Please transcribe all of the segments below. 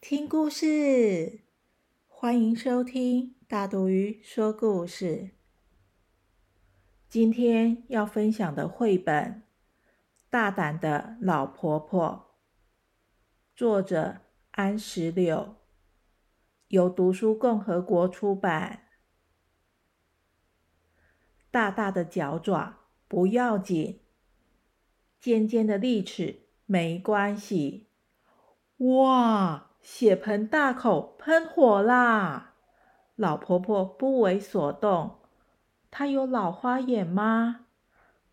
听故事！欢迎收听大肚鱼说故事。今天要分享的绘本《大胆的老婆婆》，作者安石榴，由读书共和国出版。大大的脚爪不要紧，尖尖的利齿没关系。哇！血盆大口喷火啦！老婆婆不为所动。她有老花眼吗？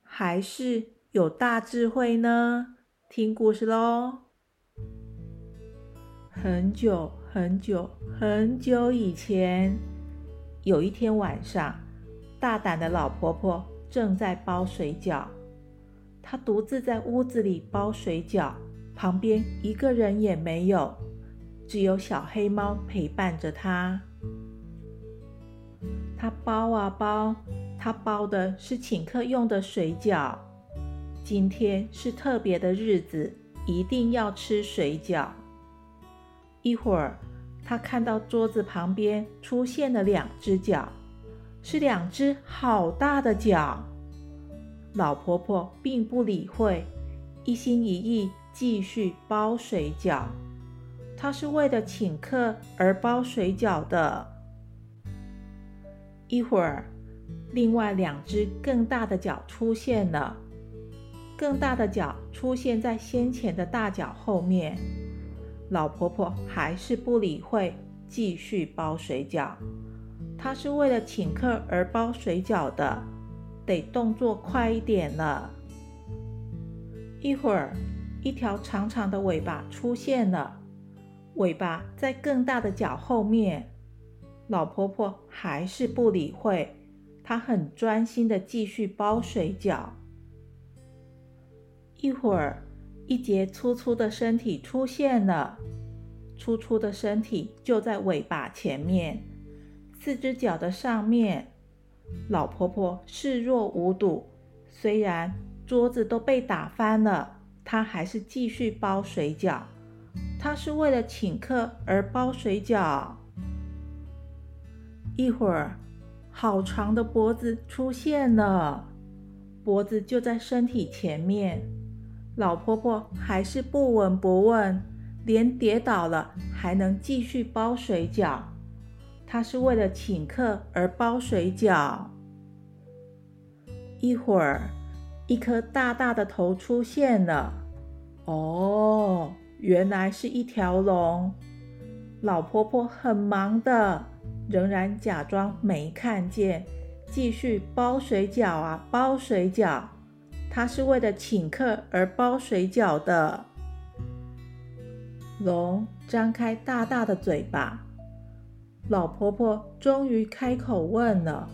还是有大智慧呢？听故事喽！很久很久很久以前，有一天晚上，大胆的老婆婆正在包水饺。她独自在屋子里包水饺。旁边一个人也没有，只有小黑猫陪伴着他。他包啊包，他包的是请客用的水饺。今天是特别的日子，一定要吃水饺。一会儿，他看到桌子旁边出现了两只脚，是两只好大的脚。老婆婆并不理会，一心一意。继续包水饺，他是为了请客而包水饺的。一会儿，另外两只更大的脚出现了，更大的脚出现在先前的大脚后面。老婆婆还是不理会，继续包水饺。她是为了请客而包水饺的，得动作快一点了。一会儿。一条长长的尾巴出现了，尾巴在更大的脚后面。老婆婆还是不理会，她很专心的继续包水饺。一会儿，一节粗粗的身体出现了，粗粗的身体就在尾巴前面，四只脚的上面。老婆婆视若无睹，虽然桌子都被打翻了。她还是继续包水饺，他是为了请客而包水饺。一会儿，好长的脖子出现了，脖子就在身体前面。老婆婆还是不闻不问，连跌倒了还能继续包水饺。她是为了请客而包水饺。一会儿。一颗大大的头出现了，哦，原来是一条龙。老婆婆很忙的，仍然假装没看见，继续包水饺啊，包水饺。她是为了请客而包水饺的。龙张开大大的嘴巴，老婆婆终于开口问了。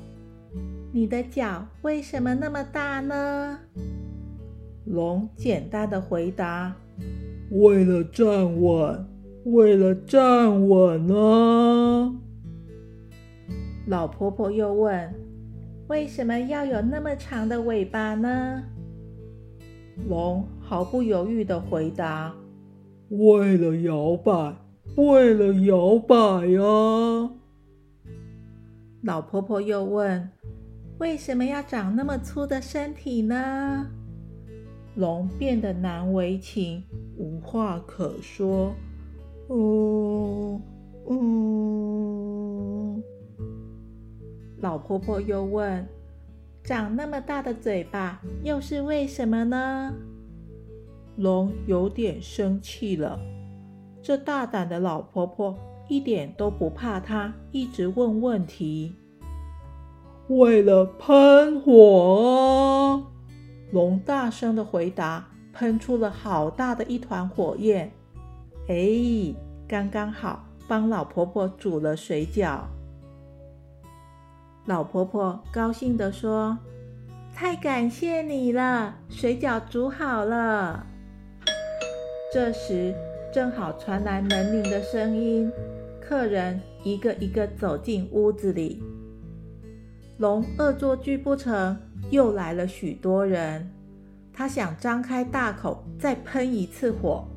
你的脚为什么那么大呢？龙简单的回答：“为了站稳，为了站稳呢。”老婆婆又问：“为什么要有那么长的尾巴呢？”龙毫不犹豫的回答：“为了摇摆，为了摇摆呀。”老婆婆又问。为什么要长那么粗的身体呢？龙变得难为情，无话可说。哦，嗯。老婆婆又问：“长那么大的嘴巴，又是为什么呢？”龙有点生气了。这大胆的老婆婆一点都不怕他，一直问问题。为了喷火，龙大声的回答，喷出了好大的一团火焰。哎，刚刚好，帮老婆婆煮了水饺。老婆婆高兴地说：“太感谢你了，水饺煮好了。”这时正好传来门铃的声音，客人一个一个走进屋子里。龙恶作剧不成，又来了许多人。他想张开大口再喷一次火。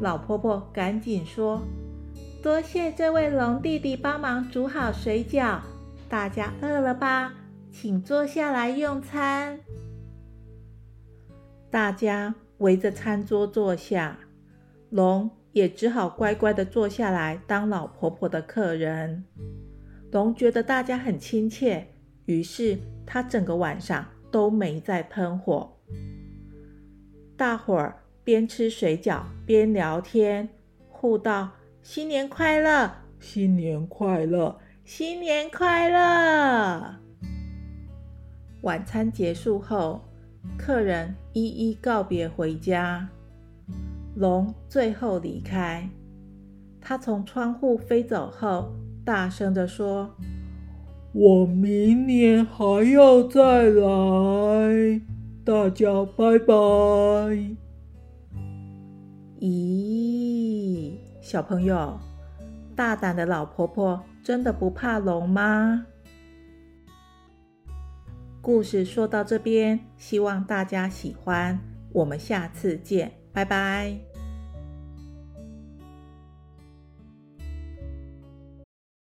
老婆婆赶紧说：“多谢这位龙弟弟帮忙煮好水饺，大家饿了吧？请坐下来用餐。”大家围着餐桌坐下，龙也只好乖乖的坐下来当老婆婆的客人。龙觉得大家很亲切，于是他整个晚上都没再喷火。大伙儿。边吃水饺边聊天，互道：“新年快乐，新年快乐，新年快乐。”晚餐结束后，客人一一告别回家。龙最后离开，他从窗户飞走后，大声地说：“我明年还要再来，大家拜拜。”咦，小朋友，大胆的老婆婆真的不怕龙吗？故事说到这边，希望大家喜欢，我们下次见，拜拜。